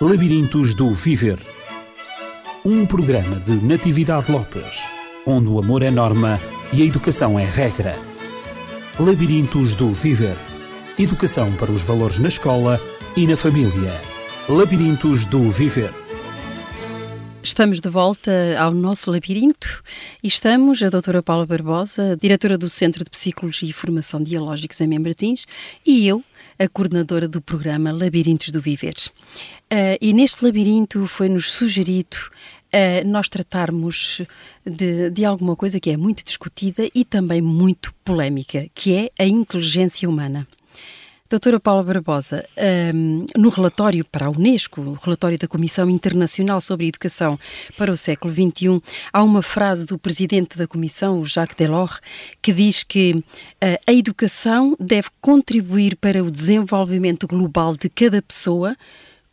Labirintos do Viver. Um programa de Natividade Lopes, onde o amor é norma e a educação é regra. Labirintos do Viver. Educação para os valores na escola e na família. Labirintos do Viver. Estamos de volta ao nosso labirinto e estamos, a doutora Paula Barbosa, diretora do Centro de Psicologia e Formação Dialógicos em Membertins, e eu, a coordenadora do programa Labirintos do Viver. Uh, e neste labirinto foi-nos sugerido uh, nós tratarmos de, de alguma coisa que é muito discutida e também muito polémica, que é a inteligência humana. Doutora Paula Barbosa, um, no relatório para a Unesco, o relatório da Comissão Internacional sobre a Educação para o século XXI, há uma frase do presidente da Comissão, o Jacques Delors, que diz que uh, a educação deve contribuir para o desenvolvimento global de cada pessoa,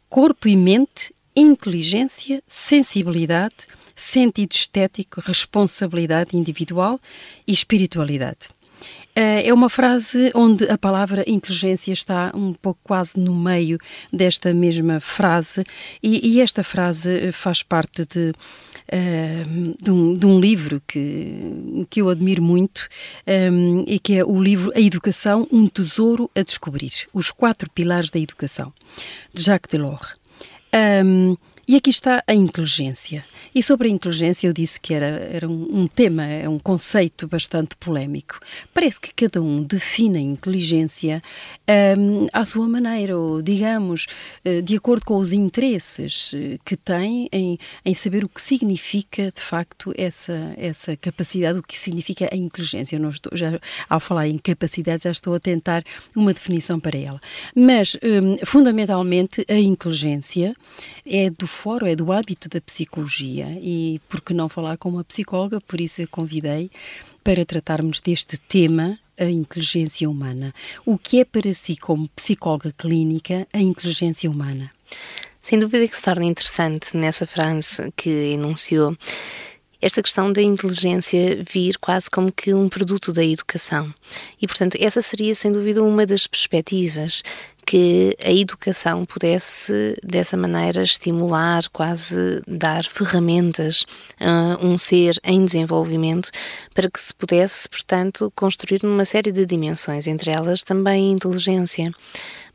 corpo e mente, inteligência, sensibilidade, sentido estético, responsabilidade individual e espiritualidade. Eh, é uma frase onde a palavra inteligência está um pouco quase no meio desta mesma frase, e, e esta frase faz parte de, uh, de, um, de, um, livro que, que eu admiro muito, um, e que é o livro A Educação, um Tesouro a Descobrir Os Quatro Pilares da Educação, de Jacques Delors. Um, e aqui está a inteligência. E sobre a inteligência eu disse que era, era um, um tema, é um conceito bastante polémico. Parece que cada um define a inteligência um, à sua maneira, ou digamos, uh, de acordo com os interesses uh, que tem em, em saber o que significa de facto essa, essa capacidade, o que significa a inteligência. Eu não estou, já, ao falar em capacidade, já estou a tentar uma definição para ela. Mas, um, fundamentalmente, a inteligência é do fórum, é do hábito da psicologia e por que não falar com uma psicóloga, por isso eu convidei para tratarmos deste tema a inteligência humana. O que é para si, como psicóloga clínica, a inteligência humana? Sem dúvida que se torna interessante nessa frase que enunciou esta questão da inteligência vir quase como que um produto da educação. E, portanto, essa seria sem dúvida uma das perspectivas que a educação pudesse, dessa maneira, estimular, quase dar ferramentas a um ser em desenvolvimento para que se pudesse, portanto, construir numa série de dimensões, entre elas também a inteligência.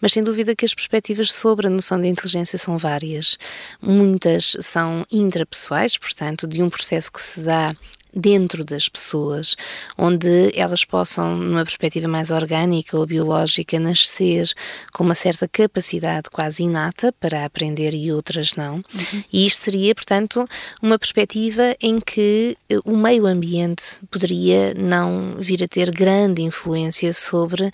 Mas sem dúvida que as perspectivas sobre a noção de inteligência são várias. Muitas são intrapessoais, portanto, de um processo que se dá dentro das pessoas, onde elas possam, numa perspectiva mais orgânica ou biológica, nascer com uma certa capacidade quase inata para aprender e outras não. Uhum. E isto seria, portanto, uma perspectiva em que eh, o meio ambiente poderia não vir a ter grande influência sobre uh,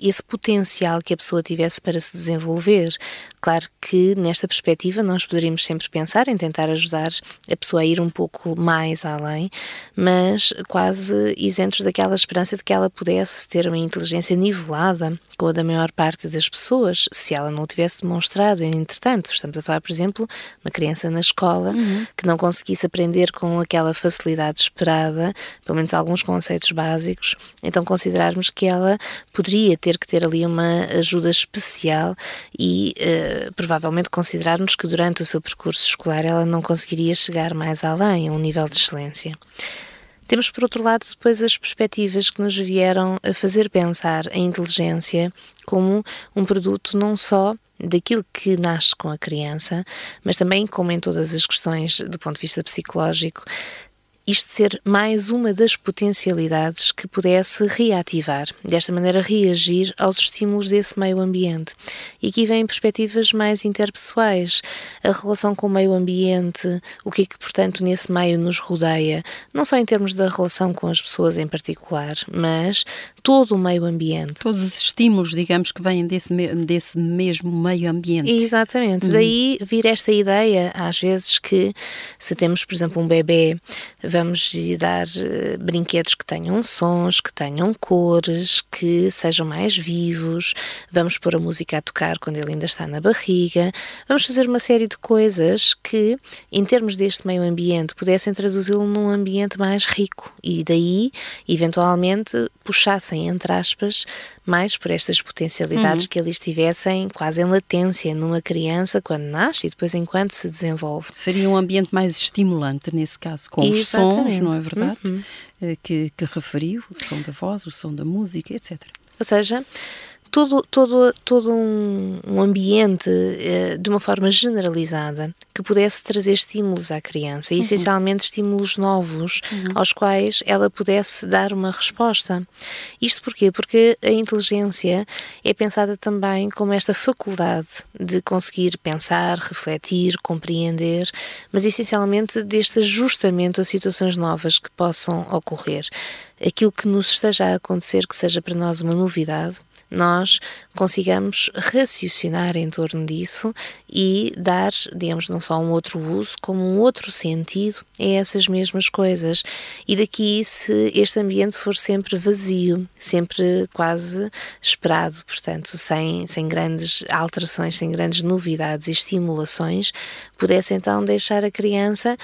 esse potencial que a pessoa tivesse para se desenvolver. Claro que nesta perspectiva nós poderíamos sempre pensar em tentar ajudar a pessoa a ir um pouco mais além, mas quase isentos daquela esperança de que ela pudesse ter uma inteligência nivelada com a da maior parte das pessoas, se ela não o tivesse demonstrado. Entretanto, estamos a falar, por exemplo, uma criança na escola uhum. que não conseguisse aprender com aquela facilidade esperada, pelo menos alguns conceitos básicos, então considerarmos que ela poderia ter que ter ali uma ajuda especial e uh, provavelmente considerarmos que durante o seu percurso escolar ela não conseguiria chegar mais além, a um nível de excelência. Temos, por outro lado, depois as perspectivas que nos vieram a fazer pensar a inteligência como um produto não só daquilo que nasce com a criança, mas também, como em todas as questões do ponto de vista psicológico, isto ser mais uma das potencialidades que pudesse reativar, desta maneira reagir aos estímulos desse meio ambiente. E aqui vêm perspectivas mais interpessoais, a relação com o meio ambiente, o que é que, portanto, nesse meio nos rodeia, não só em termos da relação com as pessoas em particular, mas todo o meio ambiente. Todos os estímulos, digamos, que vêm desse, desse mesmo meio ambiente. Exatamente. Uhum. Daí vir esta ideia, às vezes, que se temos, por exemplo, um bebê vamos dar uh, brinquedos que tenham sons, que tenham cores, que sejam mais vivos, vamos pôr a música a tocar quando ele ainda está na barriga, vamos fazer uma série de coisas que, em termos deste meio ambiente, pudessem traduzi-lo num ambiente mais rico e daí, eventualmente, puxassem entre aspas, mais por estas potencialidades uhum. que ali estivessem quase em latência numa criança quando nasce e depois enquanto se desenvolve. Seria um ambiente mais estimulante nesse caso, com Exatamente. os sons, não é verdade? Uhum. Eh, que, que referiu, o som da voz, o som da música, etc. Ou seja, todo, todo, todo um, um ambiente uh, de uma forma generalizada que pudesse trazer estímulos à criança, uhum. essencialmente estímulos novos uhum. aos quais ela pudesse dar uma resposta. Isto porquê? Porque a inteligência é pensada também como esta faculdade de conseguir pensar, refletir, compreender, mas essencialmente deste ajustamento a situações novas que possam ocorrer. Aquilo que nos esteja a acontecer, que seja para nós uma novidade, nós consigamos raciocinar em torno disso e dar, digamos, não só um outro uso, como um outro sentido a essas mesmas coisas. E daqui, se este ambiente for sempre vazio, sempre quase esperado, portanto, sem, sem grandes alterações, sem grandes novidades e estimulações, pudesse então deixar a criança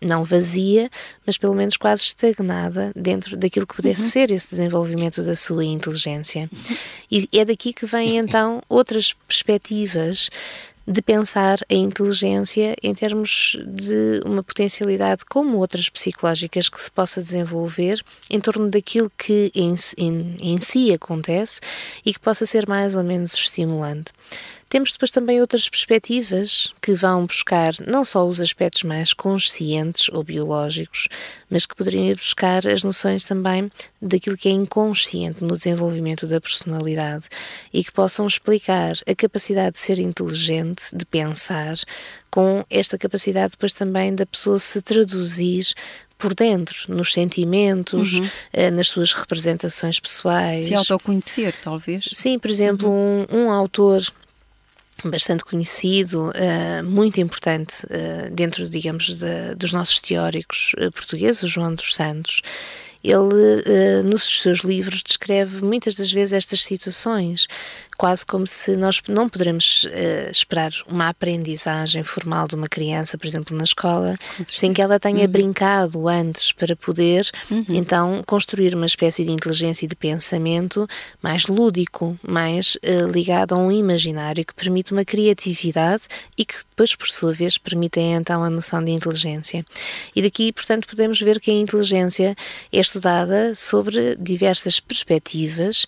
não vazia, mas pelo menos quase estagnada dentro daquilo que pudesse uhum. ser esse desenvolvimento da sua inteligência. E é daqui que vêm então outras perspectivas de pensar a inteligência em termos de uma potencialidade como outras psicológicas que se possa desenvolver em torno daquilo que em, em, em si acontece e que possa ser mais ou menos estimulante. Temos depois também outras perspectivas que vão buscar não só os aspectos mais conscientes ou biológicos, mas que poderiam ir buscar as noções também daquilo que é inconsciente no desenvolvimento da personalidade e que possam explicar a capacidade de ser inteligente, de pensar, com esta capacidade depois também da pessoa se traduzir por dentro, nos sentimentos, uhum. Eh, nas suas representações pessoais. Se autoconhecer, talvez. Sim, por exemplo, uhum. um, um autor bastante conhecido, uh, muito importante uh, dentro, digamos, de, dos nossos teóricos uh, portugueses, o João dos Santos, ele, nos seus livros, descreve muitas das vezes estas situações quase como se nós não poderemos uh, esperar uma aprendizagem formal de uma criança, por exemplo, na escola, sem que ela tenha uhum. brincado antes para poder, uhum. então, construir uma espécie de inteligência e de pensamento mais lúdico, mais uh, ligado a um imaginário que permite uma criatividade e que depois, por sua vez, permite então a noção de inteligência. E daqui, portanto, podemos ver que a inteligência é estudada sobre diversas perspectivas,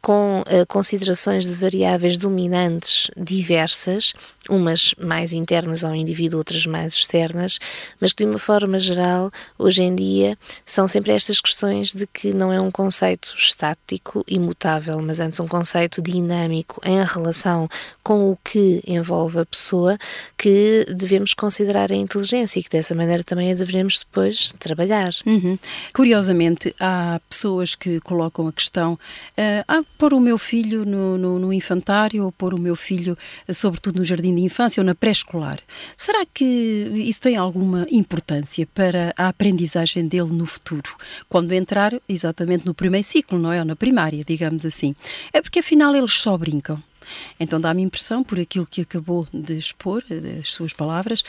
com uh, considerações de variáveis dominantes diversas, umas mais internas ao indivíduo, outras mais externas, mas que de uma forma geral, hoje em dia, são sempre estas questões de que não é um conceito estático, imutável, mas antes um conceito dinâmico em relação com o que envolve a pessoa, que devemos considerar a inteligência e que dessa maneira também a devemos depois trabalhar. Uhum. Curiosamente, há pessoas que colocam a questão: uh, ah, pôr o meu filho no, no, no infantário ou pôr o meu filho, sobretudo no jardim de infância ou na pré-escolar. Será que isso tem alguma importância para a aprendizagem dele no futuro, quando entrar exatamente no primeiro ciclo, não é? Ou na primária, digamos assim? É porque afinal eles só brincam. Então dá-me impressão, por aquilo que acabou de expor, eh, as suas palavras,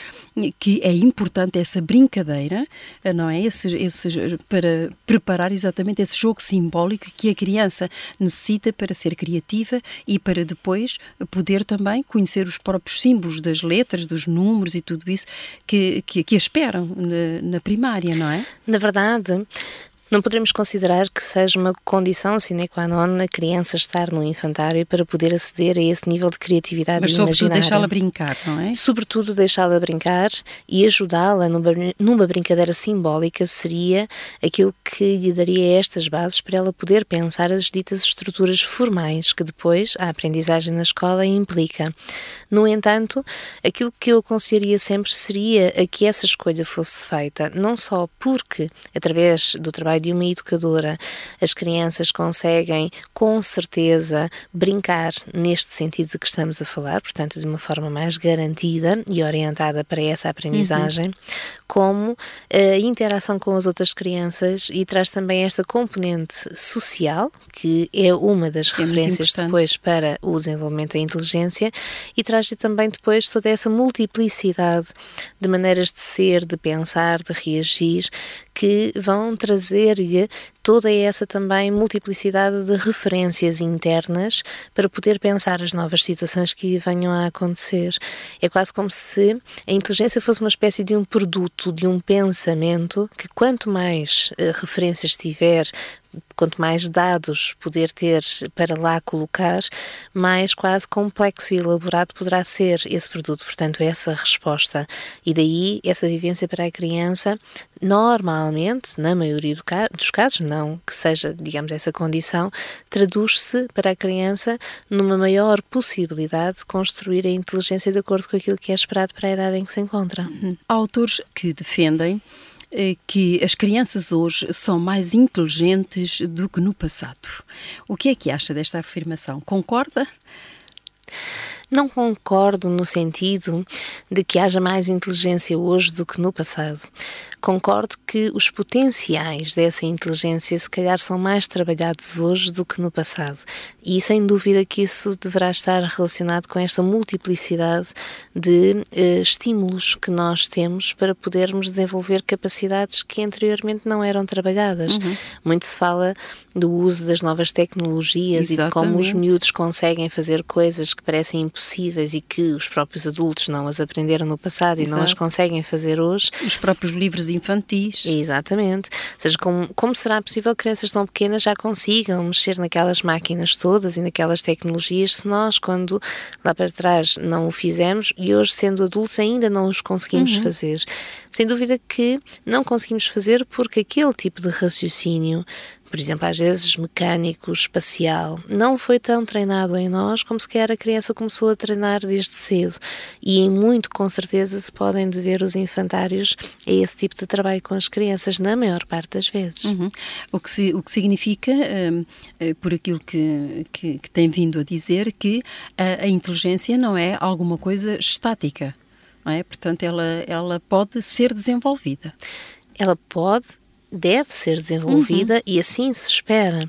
que é importante essa brincadeira, eh, não é? Esse, esse, para preparar exatamente esse jogo simbólico que a criança necessita para ser criativa e para depois poder também conhecer os próprios símbolos das letras, dos números e tudo isso que, que, que esperam na, na primária, não é? Na verdade, não poderemos considerar que seja uma condição sine qua non a criança estar no infantário para poder aceder a esse nível de criatividade Mas, sobretudo, deixá-la brincar, não é? Sobretudo, deixá-la brincar e ajudá-la numa, numa brincadeira simbólica seria aquilo que lhe daria estas bases para ela poder pensar as ditas estruturas formais que depois a aprendizagem na escola implica. No entanto, aquilo que eu aconselharia sempre seria a que essa escolha fosse feita, não só porque, através do trabalho de uma educadora, as crianças conseguem com certeza brincar neste sentido de que estamos a falar, portanto, de uma forma mais garantida e orientada para essa aprendizagem, uhum. como a interação com as outras crianças e traz também esta componente social, que é uma das é referências depois para o desenvolvimento da inteligência, e traz também depois toda essa multiplicidade de maneiras de ser, de pensar, de reagir, que vão trazer-lhe toda essa também multiplicidade de referências internas para poder pensar as novas situações que venham a acontecer. É quase como se a inteligência fosse uma espécie de um produto, de um pensamento que quanto mais uh, referências tiver, quanto mais dados poder ter para lá colocar, mais quase complexo e elaborado poderá ser esse produto. Portanto, essa resposta. E daí essa vivência para a criança, normalmente, na maioria dos casos, não que seja, digamos, essa condição, traduz-se para a criança numa maior possibilidade de construir a inteligência de acordo com aquilo que é esperado para a idade em que se encontra. Uhum. Há autores que defendem eh, que as crianças hoje são mais inteligentes do que no passado. O que é que acha desta afirmação? Concorda? Não concordo no sentido de que haja mais inteligência hoje do que no passado. Concordo que os potenciais dessa inteligência, se calhar, são mais trabalhados hoje do que no passado. E sem dúvida que isso deverá estar relacionado com esta multiplicidade de eh, estímulos que nós temos para podermos desenvolver capacidades que anteriormente não eram trabalhadas. Uhum. Muito se fala do uso das novas tecnologias Exatamente. e de como os miúdos conseguem fazer coisas que parecem impossíveis e que os próprios adultos não as aprenderam no passado Exato. e não as conseguem fazer hoje. Os próprios livros infantis. Exatamente. Ou seja, como, como será possível que crianças tão pequenas já consigam mexer naquelas máquinas todas e naquelas tecnologias se nós, quando lá para trás, não o fizemos e hoje, sendo adultos, ainda não os conseguimos uhum. fazer? Sem dúvida que não conseguimos fazer porque aquele tipo de raciocínio por exemplo, às vezes mecânico, espacial, não foi tão treinado em nós como se calhar a criança começou a treinar desde cedo. E em muito, com certeza, se podem dever os infantários a esse tipo de trabalho com as crianças, na maior parte das vezes. Uhum. O, que se, o que significa, um, eh, por aquilo que, que, que, tem vindo a dizer, que a, a inteligência não é alguma coisa estática. É? Portanto, ela, ela pode ser desenvolvida. Ela pode deve ser desenvolvida uhum. e assim se espera.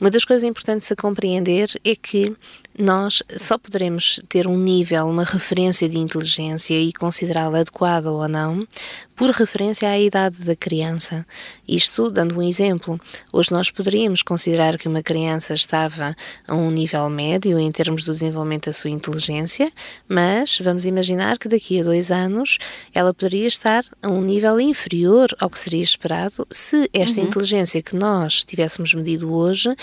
Uma das coisas importantes a compreender é que nós só poderemos ter um nível, uma referência de inteligência e considerá-la adequada ou não por referência à idade da criança. Isto dando um exemplo. Hoje nós poderíamos considerar que uma criança estava a um nível médio em termos do desenvolvimento da sua inteligência, mas vamos imaginar que daqui a dois anos ela poderia estar a um nível inferior ao que seria esperado se esta uhum. inteligência que nós tivéssemos medido hoje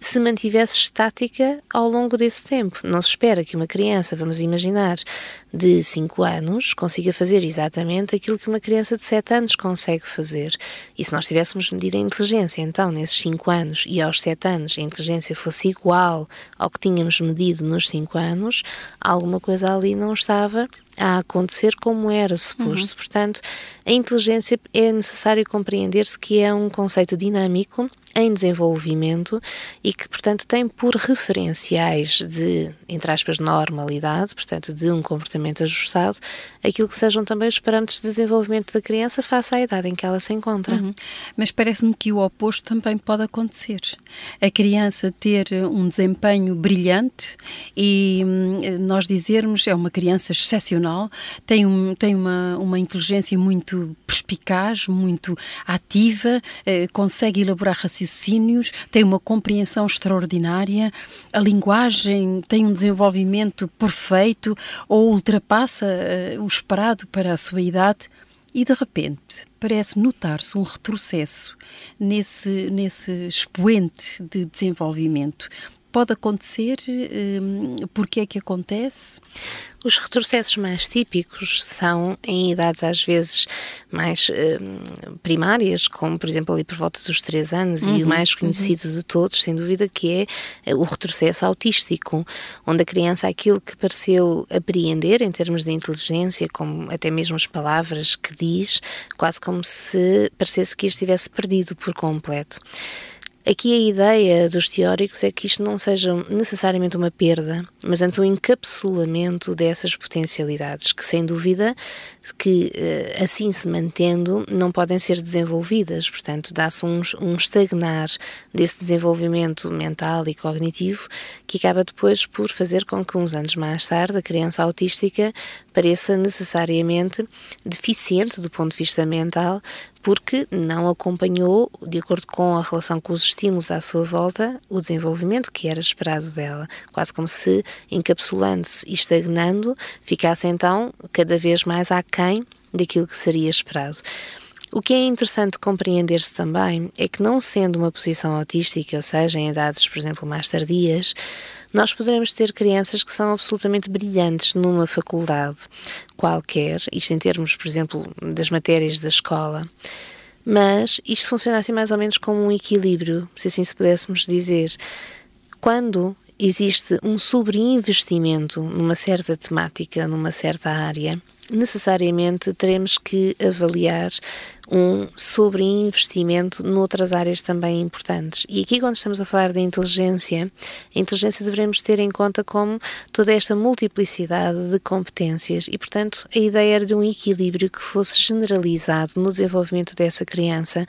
se mantivesse estática ao longo desse tempo. Não se espera que uma criança, vamos imaginar, de 5 anos consiga fazer exatamente aquilo que uma criança de 7 anos consegue fazer. E se nós tivéssemos medido a inteligência, então, nesses 5 anos e aos 7 anos, a inteligência fosse igual ao que tínhamos medido nos 5 anos, alguma coisa ali não estava a acontecer como era suposto. Uhum. Portanto, a inteligência é necessário compreender-se que é um conceito dinâmico em desenvolvimento e que, portanto, tem por referenciais de, entre aspas, normalidade, portanto, de um comportamento ajustado, aquilo que sejam também os parâmetros de desenvolvimento da criança face à idade em que ela se encontra. Uhum. Mas parece-me que o oposto também pode acontecer. A criança ter um desempenho brilhante e hum, nós dizermos é uma criança excepcional, tem, um, tem uma, uma inteligência muito perspicaz, muito ativa, eh, consegue elaborar raciocínios tem uma compreensão extraordinária, a linguagem tem um desenvolvimento perfeito ou ultrapassa uh, o esperado para a sua idade. E de repente parece notar-se um retrocesso nesse, nesse expoente de desenvolvimento pode acontecer? Um, Porquê é que acontece? Os retrocessos mais típicos são em idades às vezes mais um, primárias, como por exemplo ali por volta dos 3 anos, uhum, e o uhum, mais conhecido uhum. de todos, sem dúvida, que é eh, o retrocesso autístico, onde a criança aquilo que pareceu apreender em termos de inteligência, como até mesmo as palavras que diz, quase como se parecesse que estivesse perdido por completo. Aqui a ideia dos teóricos é que isto não seja necessariamente uma perda, mas antes um encapsulamento dessas potencialidades, que sem dúvida que eh, assim se mantendo não podem ser desenvolvidas, portanto dá-se um, um estagnar desse desenvolvimento mental e cognitivo que acaba depois por fazer com que uns anos mais tarde a criança autística pareça necessariamente deficiente do ponto de vista mental porque não acompanhou, de acordo com a relação com os estímulos à sua volta, o desenvolvimento que era esperado dela. Quase como se, encapsulando-se e estagnando, ficasse então cada vez mais aquém daquilo que seria esperado. O que é interessante compreender-se também é que, não sendo uma posição autística, ou seja, em idades, por exemplo, mais tardias, nós poderemos ter crianças que são absolutamente brilhantes numa faculdade qualquer, isto em termos, por exemplo, das matérias da escola, mas isto funciona assim mais ou menos como um equilíbrio, se assim se pudéssemos dizer. Quando existe um sobreinvestimento numa certa temática, numa certa área, necessariamente teremos que avaliar um sobreinvestimento noutras áreas também importantes. E aqui, quando estamos a falar da inteligência, a inteligência devemos ter em conta como toda esta multiplicidade de competências e, portanto, a ideia era de um equilíbrio que fosse generalizado no desenvolvimento dessa criança,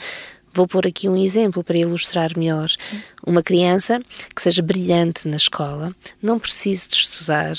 Vou pôr aqui um exemplo para ilustrar melhor. Sim. Uma criança que seja brilhante na escola, não precise de estudar,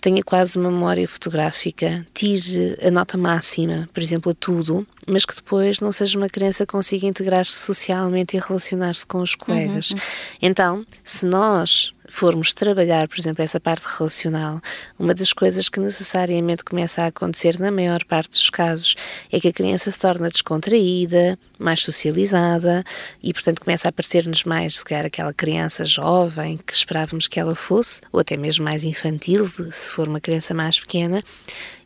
tenha quase uma memória fotográfica, tire a nota máxima, por exemplo, a tudo, mas que depois não seja uma criança que consiga integrar-se socialmente e relacionar-se com os colegas. Uhum. uhum. Então, se nós formos trabalhar, por exemplo, essa parte relacional, uma das coisas que necessariamente começa a acontecer na maior parte dos casos é que a criança se torna descontraída, mais socializada e, portanto, começa a parecer-nos mais, se calhar, aquela criança jovem que esperávamos que ela fosse, ou até mesmo mais infantil, se for uma criança mais pequena,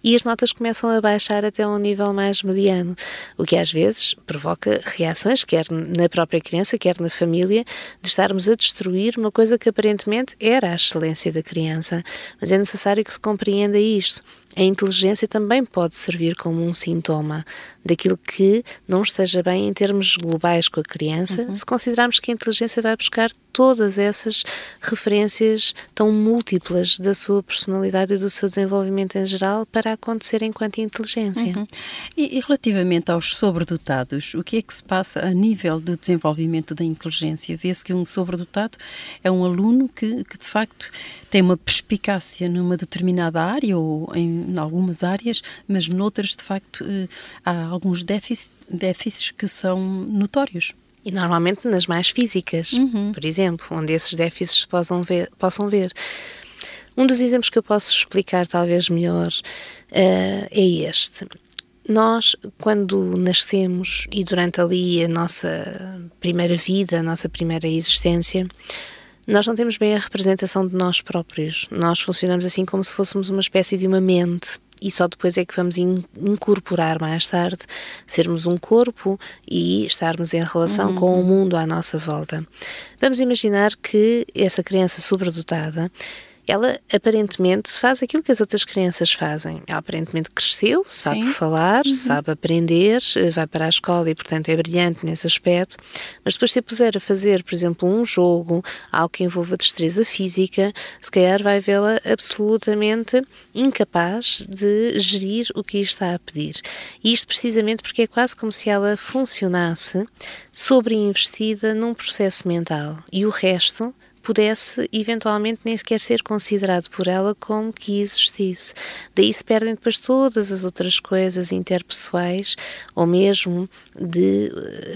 e as notas começam a baixar até um nível mais mediano, o que às vezes provoca reações, quer na própria criança, quer na família, de estarmos a destruir uma coisa que aparentemente era a excelência da criança. Mas é necessário que se compreenda isto. A inteligência também pode servir como um sintoma daquilo que não esteja bem em termos globais com a criança, uhum. se considerarmos que a inteligência vai buscar todas essas referências tão múltiplas da sua personalidade e do seu desenvolvimento em geral para acontecer enquanto inteligência. Uhum. E, e, relativamente aos sobredotados, o que é que se passa a nível do desenvolvimento da inteligência? Vê-se que um sobredotado é um aluno que, que de facto tem uma perspicácia numa determinada área ou em, em algumas áreas, mas noutras, de facto, eh, há alguns déficits, déficits que são notórios. E normalmente nas mais físicas, uhum. por exemplo, onde esses déficits possam ver, possam ver. Um dos exemplos que eu posso explicar talvez melhor uh, é este. Nós, quando nascemos e durante ali a nossa primeira vida, a nossa primeira existência, nós não temos bem a representação de nós próprios. Nós funcionamos assim como se fôssemos uma espécie de uma mente e só depois é que vamos incorporar mais tarde, sermos um corpo e estarmos em relação uhum. com o mundo à nossa volta. Vamos imaginar que essa criança sobredotada ela aparentemente faz aquilo que as outras crianças fazem. Ela aparentemente cresceu, sabe Sim. falar, uhum. sabe aprender, eh, vai para a escola e, portanto, é brilhante nesse aspecto. Mas depois, se a puser a fazer, por exemplo, um jogo, algo que envolva destreza física, se calhar vai vê-la absolutamente incapaz de gerir o que está a pedir. E isto precisamente porque é quase como se ela funcionasse sobreinvestida num processo mental e o resto pudesse eventualmente nem sequer ser considerado por ela como que existisse. Daí se perdem depois todas as outras coisas interpessoais ou mesmo de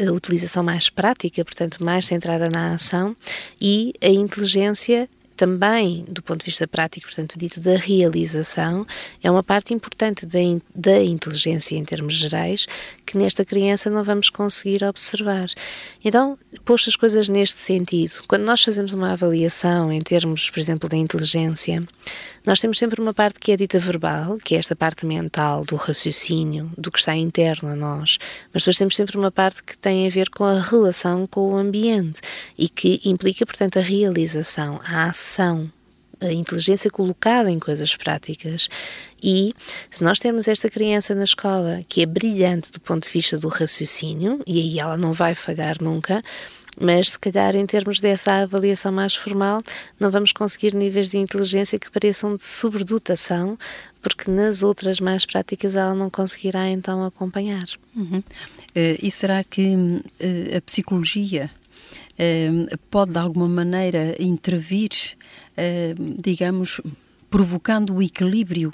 uh, utilização mais prática, portanto mais centrada na ação e a inteligência também do ponto de vista prático, portanto, dito da realização, é uma parte importante da, da inteligência em termos gerais que nesta criança não vamos conseguir observar. Então, posto as coisas neste sentido, quando nós fazemos uma avaliação em termos, por exemplo, da inteligência, nós temos sempre uma parte que é dita verbal, que é esta parte mental do raciocínio, do que está interno a nós, mas depois temos sempre uma parte que tem a ver com a relação com o ambiente e que implica, portanto, a realização, a ação a inteligência colocada em coisas práticas. E se nós temos esta criança na escola que é brilhante do ponto de vista do raciocínio, e aí ela não vai falhar nunca, mas se calhar em termos dessa avaliação mais formal não vamos conseguir níveis de inteligência que pareçam de sobredotação, porque nas outras mais práticas ela não conseguirá então acompanhar. Uhum. Uh, e será que uh, a psicologia uh, pode de alguma maneira intervir, digamos, provocando o equilíbrio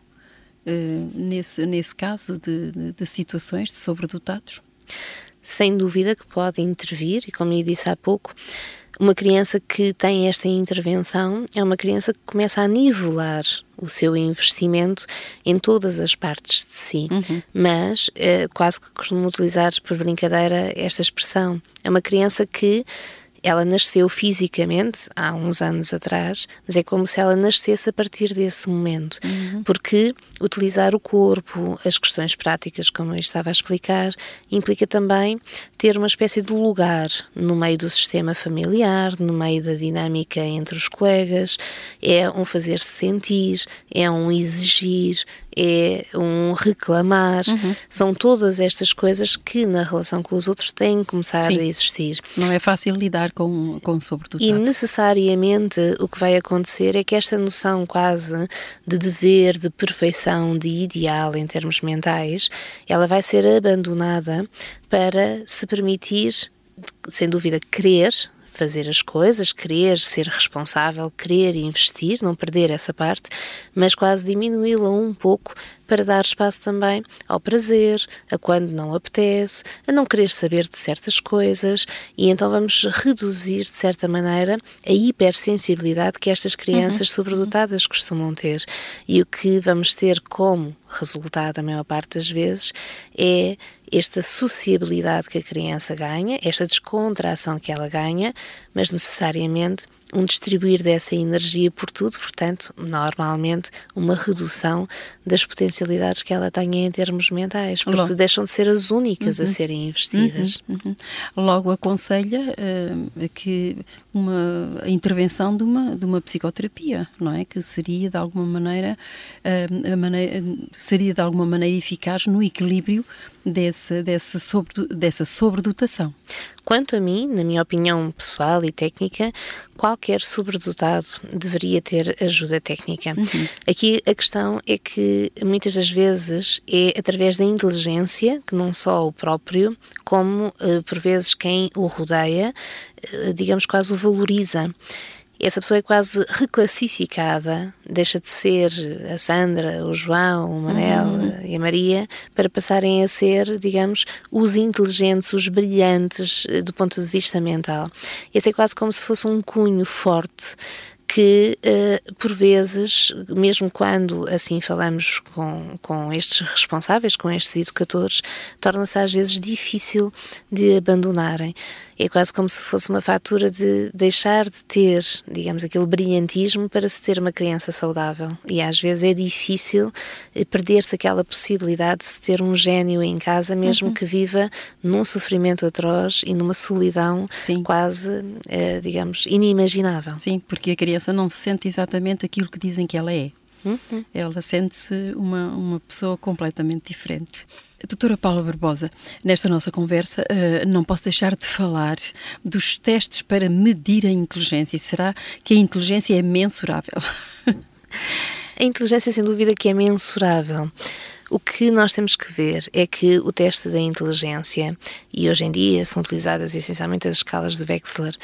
nesse, nesse caso de, de, de situações de sobredotados? Sem dúvida que pode intervir, e como eu disse há pouco, uma criança que tem esta intervenção é uma criança que começa a nivelar o seu investimento em todas as partes de si. Uhum. Mas, é, quase que costumo utilizar por brincadeira esta expressão, é uma criança que ela nasceu fisicamente há uns anos atrás, mas é como se ela nascesse a partir desse momento, uhum. porque utilizar o corpo, as questões práticas, como eu estava a explicar, implica também ter uma espécie de lugar no meio do sistema familiar, no meio da dinâmica entre os colegas, é um fazer-se sentir, é um exigir, é um reclamar. Uhum. São todas estas coisas que na relação com os outros têm que começar Sim. a existir. Não é fácil lidar com, com sobredotado. E necessariamente o que vai acontecer é que esta noção quase de dever, de perfeição, de ideal em termos mentais, ela vai ser abandonada para se permitir, sem dúvida, querer fazer as coisas, querer ser responsável, querer investir, não perder essa parte, mas quase diminuí-la um pouco para dar espaço também ao prazer, a quando não apetece, a não querer saber de certas coisas e então vamos reduzir de certa maneira a hipersensibilidade que estas crianças uhum. sobredotadas costumam ter. E o que vamos ter como resultado, a maior parte das vezes, é esta sociabilidade que a criança ganha, esta descontração que ela ganha, mas necessariamente um distribuir dessa energia por tudo, portanto, normalmente uma redução das potencialidades que ela tenha em termos mentais, porque Logo. deixam de ser as únicas uhum. a serem investidas. Uhum. Uhum. Logo aconselha uh, que uma intervenção de uma, de uma psicoterapia, não é? Que seria de alguma maneira, uh, a maneira seria de alguma maneira eficaz no equilíbrio dessa, dessa, sobre, dessa sobredotação. Quanto a mim, na minha opinião pessoal e técnica, qualquer sobredotado deveria ter ajuda técnica. Uhum. Aqui a questão é que muitas das vezes é através da inteligência que não só o próprio, como eh, por vezes quem o rodeia, eh, digamos quase o valoriza essa pessoa é quase reclassificada, deixa de ser a Sandra, o João, o Manel uhum. e a Maria, para passarem a ser, digamos, os inteligentes, os brilhantes eh, do ponto de vista mental. Esse é quase como se fosse um cunho forte que, uh, por vezes, mesmo quando assim falamos com, com estes responsáveis, com estes educadores, torna-se às vezes difícil de abandonarem é quase como se fosse uma fatura de deixar de ter, digamos, aquele brilhantismo para se ter uma criança saudável. E às vezes é difícil eh, perder-se aquela possibilidade de se ter um gênio em casa, mesmo uhum. que viva num sofrimento atroz e numa solidão Sim. quase, eh, digamos, inimaginável. Sim, porque a criança não se sente exatamente aquilo que dizem que ela é. Uhum. Ela sente-se uma, uma pessoa completamente diferente. Doutora Paula Barbosa, nesta nossa conversa, uh, não posso deixar de falar dos testes para medir a inteligência. Será que a inteligência é mensurável? a inteligência, sem dúvida, que é mensurável. O que nós temos que ver é que o teste da inteligência, e hoje em dia são utilizadas essencialmente as escalas de Wechsler,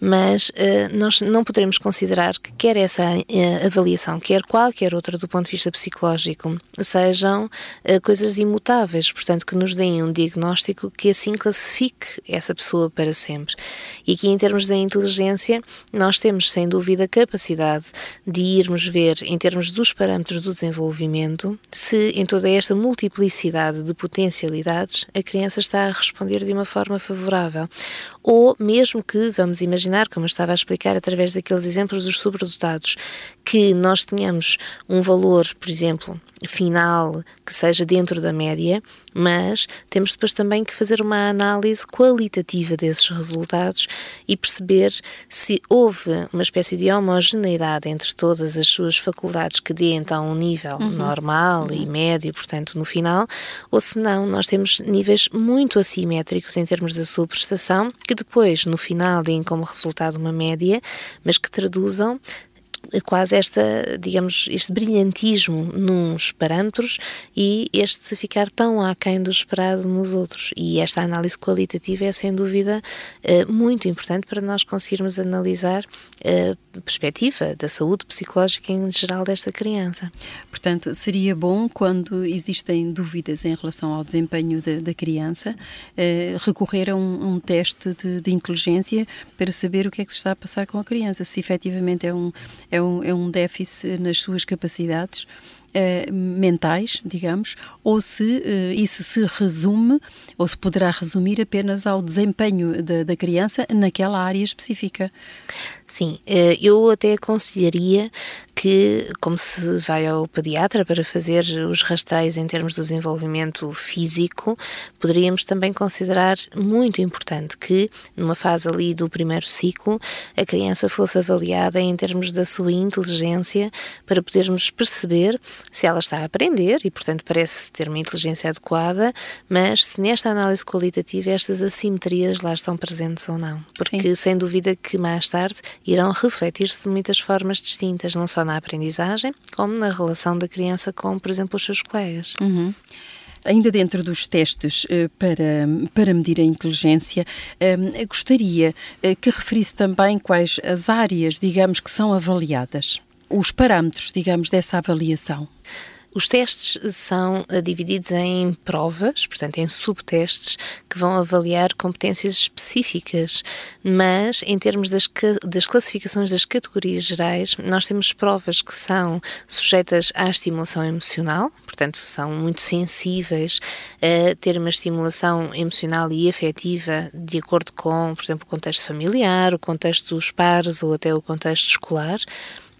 mas uh, nós não poderemos considerar que quer essa uh, avaliação, quer qualquer outra do ponto de vista psicológico, sejam uh, coisas imutáveis, portanto que nos deem um diagnóstico que assim classifique essa pessoa para sempre. E aqui em termos da inteligência, nós temos sem dúvida a capacidade de irmos ver em termos dos parâmetros do desenvolvimento se em toda esta multiplicidade de potencialidades a criança está a responder de uma forma favorável ou mesmo que vamos imaginar imaginar, como eu estava a explicar através daqueles exemplos dos sobredotados, que nós tenhamos um valor, por exemplo, final que seja dentro da média, mas temos depois também que fazer uma análise qualitativa desses resultados e perceber se houve uma espécie de homogeneidade entre todas as suas faculdades que dê então um nível uhum. normal uhum. e médio, portanto, no final, ou se não, nós temos níveis muito assimétricos em termos da sua prestação, que depois, no final, deem como resultado uma média, mas que traduzam quase esta, digamos, este brilhantismo nos parâmetros e este ficar tão aquém do esperado nos outros. E esta análise qualitativa é, sem dúvida, eh, muito importante para nós conseguirmos analisar a perspectiva da saúde psicológica em geral desta criança. Portanto, seria bom quando existem dúvidas em relação ao desempenho da, da criança, eh, recorrer a um, um teste de, de, inteligência para saber o que é que se está a passar com a criança, se efetivamente é um, é um, é um déficit nas suas capacidades uh, mentais, digamos, ou se uh, isso se resume, ou se poderá resumir apenas ao desempenho da, da criança naquela área específica. Sim, eh, eu até aconselharia que, como se vai ao pediatra para fazer os rastreios em termos do desenvolvimento físico, poderíamos também considerar muito importante que, numa fase ali do primeiro ciclo, a criança fosse avaliada em termos da sua inteligência para podermos perceber se ela está a aprender e, portanto, parece ter uma inteligência adequada, mas se nesta análise qualitativa estas assimetrias lá estão presentes ou não. Porque, Sim. sem dúvida, que mais tarde irão refletir-se de muitas formas distintas, não só na aprendizagem, como na relação da criança com, por exemplo, os seus colegas. Uhum. Ainda dentro dos testes uh, para, para medir a inteligência, uh, gostaria uh, que referisse também quais as áreas, digamos, que são avaliadas os parâmetros, digamos, dessa avaliação? Os testes são eh, divididos em provas, portanto, em subtestes, que vão avaliar competências específicas, mas em termos das, das classificações das categorias gerais, nós temos provas que são sujeitas à estimulação emocional, portanto, são muito sensíveis a ter uma estimulação emocional e afetiva de acordo com, por exemplo, o contexto familiar, o contexto dos pares ou até o contexto escolar.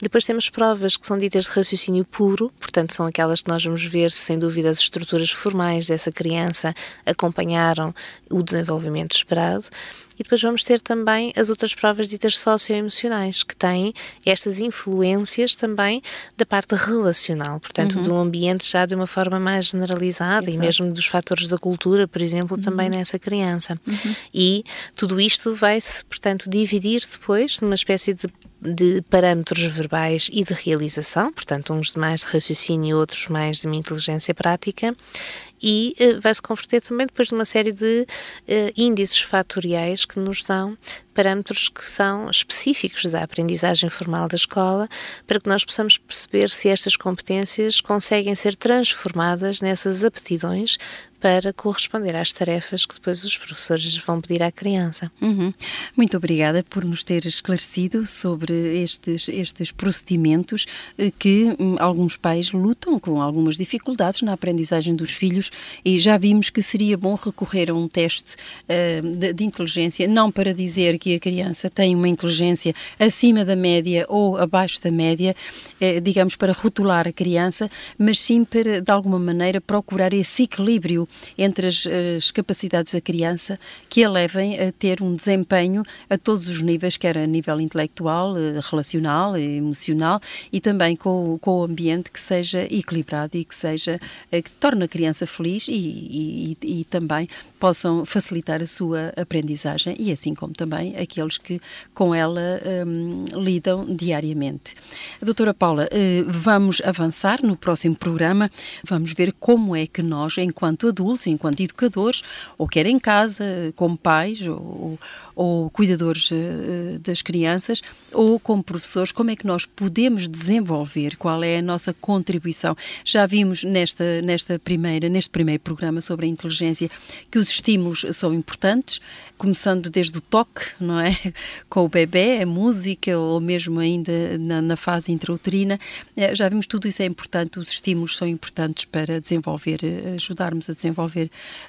Depois temos provas que são ditas de raciocínio puro, portanto, são aquelas que nós vamos ver se, sem dúvida, as estruturas formais dessa criança acompanharam o desenvolvimento esperado. E depois vamos ter também as outras provas ditas socioemocionais, que têm estas influências também da parte relacional, portanto, uhum. do ambiente já de uma forma mais generalizada Exato. e mesmo dos fatores da cultura, por exemplo, uhum. também nessa criança. Uhum. E tudo isto vai-se, portanto, dividir depois numa espécie de de parâmetros verbais e de realização, portanto, uns mais de raciocínio outros mais de uma inteligência prática, e uh, vai se converter também depois numa série de uh, índices fatoriais que nos dão parâmetros que são específicos da aprendizagem formal da escola, para que nós possamos perceber se estas competências conseguem ser transformadas nessas aptidões para corresponder às tarefas que depois os professores vão pedir à criança. Uhum. Muito obrigada por nos ter esclarecido sobre estes, estes procedimentos eh, que hum, alguns pais lutam com algumas dificuldades na aprendizagem dos filhos e já vimos que seria bom recorrer a um teste uh, de, de inteligência, não para dizer que a criança tem uma inteligência acima da média ou abaixo da média, eh, digamos, para rotular a criança, mas sim para, de alguma maneira, procurar esse equilíbrio entre as, as, capacidades da criança que a levem a ter um desempenho a todos os níveis, quer a nível intelectual, eh, relacional, emocional e também com, com o ambiente que seja equilibrado e que seja eh, que torne a criança feliz e, e, e, também possam facilitar a sua aprendizagem e assim como também aqueles que com ela um, lidam diariamente. Doutora Paula, uh, vamos avançar no próximo programa, vamos ver como é que nós, enquanto adultos, enquanto educadores, ou quer em casa, como pais ou, ou cuidadores uh, das crianças, ou como professores, como é que nós podemos desenvolver, qual é a nossa contribuição. Já vimos nesta, nesta primeira, neste primeiro programa sobre a inteligência que os estímulos são importantes, começando desde o toque, não é? Com o bebê, a música, ou mesmo ainda na, na fase intrauterina. Eh, já vimos tudo isso é importante, os estímulos são importantes para desenvolver, eh, ajudarmos a desenvolver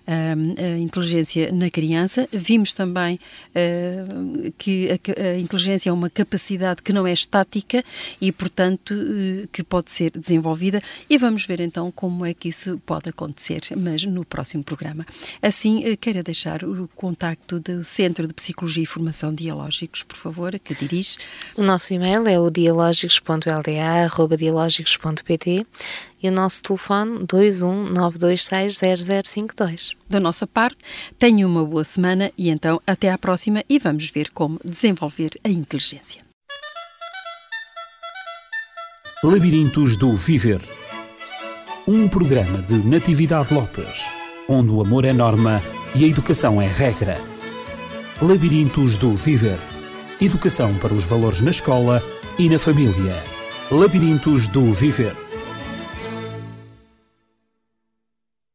um, a inteligência na criança. Vimos também uh, que a, inteligência é uma capacidade que não é estática e, portanto, uh, que pode ser desenvolvida. E vamos ver então como é que isso pode acontecer, mas no próximo programa. Assim, uh, quero deixar o contacto do Centro de Psicologia e Formação Dialógicos, por favor, que dirige. O nosso e-mail é o dialógicos.lda.dialógicos.pt e o nosso telefone 219260052. Da nossa parte, tenha uma boa semana e então até à próxima e vamos ver como desenvolver a inteligência. Labirintos do Viver. Um programa de Natividade Lopes, onde o amor é norma e a educação é regra. Labirintos do Viver. Educação para os valores na escola e na família. Labirintos do Viver